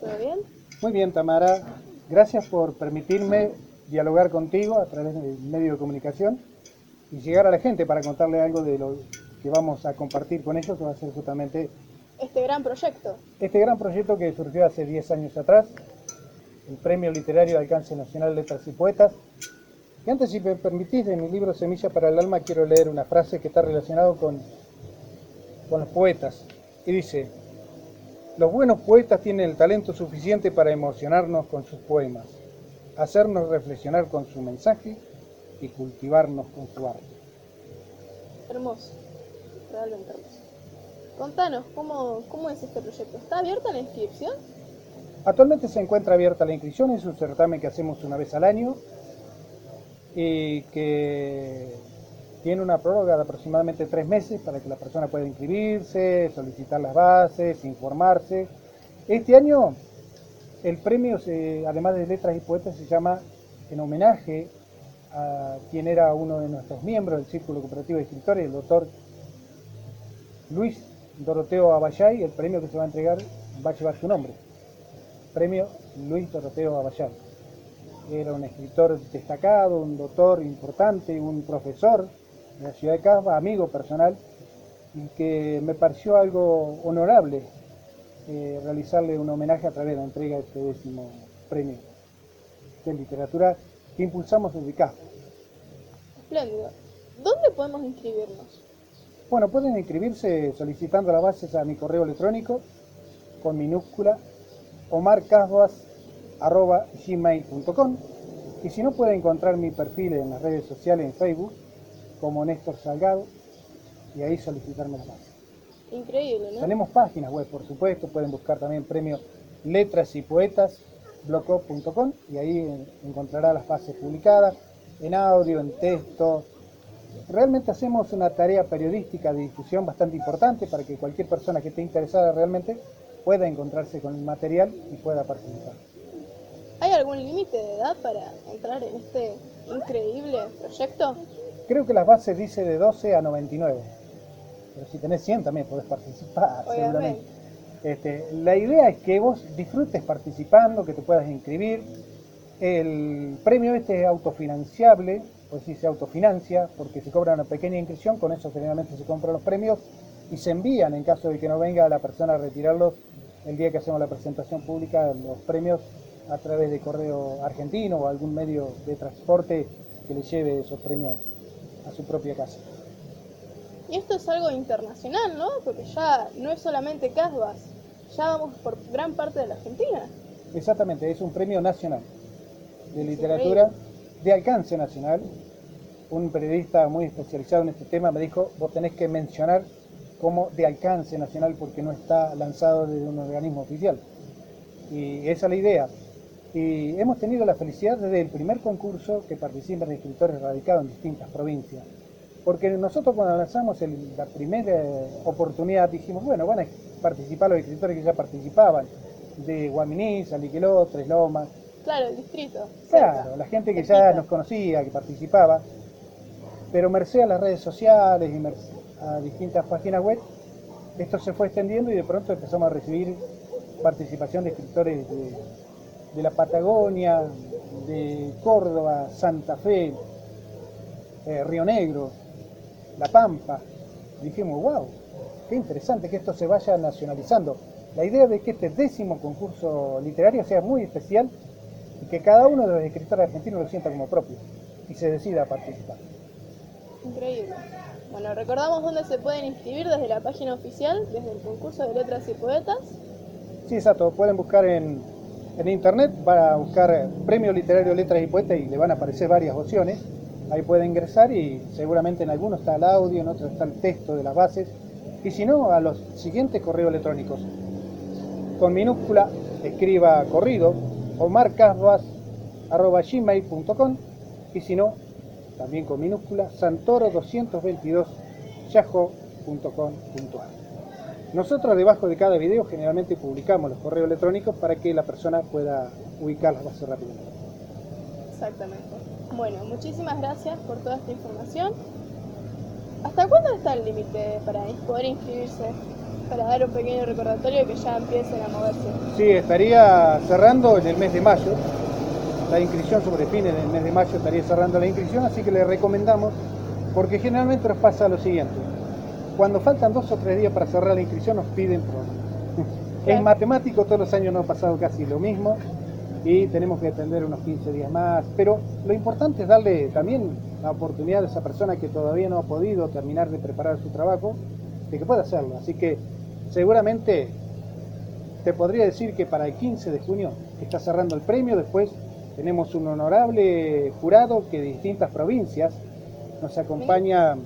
¿Todo bien? Muy bien, Tamara. Gracias por permitirme dialogar contigo a través del medio de comunicación y llegar a la gente para contarle algo de lo que vamos a compartir con ellos, que va a ser justamente Este gran proyecto. este gran proyecto que surgió hace 10 años atrás, el Premio Literario de Alcance Nacional de Letras y Poetas. Y antes, si me permitís, de mi libro Semilla para el Alma, quiero leer una frase que está relacionada con, con los poetas. Y dice, los buenos poetas tienen el talento suficiente para emocionarnos con sus poemas, hacernos reflexionar con su mensaje y cultivarnos con su arte. Hermoso. Realmente hermoso. Contanos, ¿cómo, ¿cómo es este proyecto? ¿Está abierta la inscripción? Actualmente se encuentra abierta la inscripción, es un certamen que hacemos una vez al año y que tiene una prórroga de aproximadamente tres meses para que la persona pueda inscribirse, solicitar las bases, informarse. Este año el premio, además de letras y poetas, se llama en homenaje a quien era uno de nuestros miembros del Círculo Cooperativo de Escritores, el doctor Luis Doroteo Abayay, el premio que se va a entregar va a llevar su nombre. Premio Luis Doroteo Abayay. Era un escritor destacado, un doctor importante, un profesor de la ciudad de Casba, amigo personal, y que me pareció algo honorable eh, realizarle un homenaje a través de la entrega de este décimo premio de literatura que impulsamos desde Casba. Espléndido. ¿Dónde podemos inscribirnos? Bueno, pueden inscribirse solicitando las bases a mi correo electrónico con minúscula omarcasbas.gmail.com y si no pueden encontrar mi perfil en las redes sociales en Facebook como Néstor Salgado y ahí solicitarme las bases. Increíble, ¿no? Tenemos páginas web, por supuesto, pueden buscar también premio Letras y Poetas blogop.com y ahí en- encontrará las bases publicadas en audio, en texto. Realmente hacemos una tarea periodística de difusión bastante importante para que cualquier persona que esté interesada realmente pueda encontrarse con el material y pueda participar. ¿Hay algún límite de edad para entrar en este increíble proyecto? Creo que las bases dice de 12 a 99, pero si tenés 100 también podés participar, Obviamente. seguramente. Este, la idea es que vos disfrutes participando, que te puedas inscribir. El premio este es autofinanciable, pues sí se autofinancia, porque se cobra una pequeña inscripción, con eso generalmente se compran los premios y se envían en caso de que no venga la persona a retirarlos el día que hacemos la presentación pública, los premios a través de correo argentino o algún medio de transporte que le lleve esos premios a su propia casa. Y esto es algo internacional, ¿no? Porque ya no es solamente Casbas, ya vamos por gran parte de la Argentina. Exactamente, es un premio nacional de literatura de alcance nacional. Un periodista muy especializado en este tema me dijo, vos tenés que mencionar como de alcance nacional porque no está lanzado desde un organismo oficial. Y esa es la idea. Y hemos tenido la felicidad desde el primer concurso que participan escritores radicados en distintas provincias. Porque nosotros cuando lanzamos el- la primera oportunidad dijimos, bueno, van a participar los escritores que ya participaban, de Guaminí, Saliqueló, Tres Lomas, Claro, el distrito. Claro, cerca. la gente que Cerquita. ya nos conocía, que participaba, pero merced a las redes sociales y merced a distintas páginas web, esto se fue extendiendo y de pronto empezamos a recibir participación de escritores de, de la Patagonia, de Córdoba, Santa Fe, eh, Río Negro, La Pampa. Dijimos, wow, qué interesante que esto se vaya nacionalizando. La idea de que este décimo concurso literario sea muy especial y que cada uno de los escritores argentinos lo sienta como propio y se decida a participar. Increíble. Bueno, recordamos dónde se pueden inscribir desde la página oficial, desde el concurso de letras y poetas. Sí, exacto, pueden buscar en, en internet, van a buscar eh, Premio Literario Letras y Poetas y le van a aparecer varias opciones. Ahí pueden ingresar y seguramente en algunos está el audio, en otros está el texto de las bases. Y si no, a los siguientes correos electrónicos. Con minúscula, escriba corrido o marcasbas.gmail.com y si no, también con minúscula, santoro222 yahoo.com.ar. Nosotros debajo de cada video generalmente publicamos los correos electrónicos para que la persona pueda ubicar las bases rápidamente. Exactamente. Bueno, muchísimas gracias por toda esta información. ¿Hasta cuándo está el límite para poder inscribirse? para dar un pequeño recordatorio que ya empiecen a moverse. Sí, estaría cerrando en el mes de mayo. La inscripción sobre fines del mes de mayo estaría cerrando la inscripción, así que le recomendamos, porque generalmente nos pasa lo siguiente. Cuando faltan dos o tres días para cerrar la inscripción nos piden prórroga. Es matemático, todos los años nos ha pasado casi lo mismo y tenemos que atender unos 15 días más, pero lo importante es darle también la oportunidad a esa persona que todavía no ha podido terminar de preparar su trabajo, de que pueda hacerlo. Así que seguramente te podría decir que para el 15 de junio está cerrando el premio, después tenemos un honorable jurado que de distintas provincias nos acompaña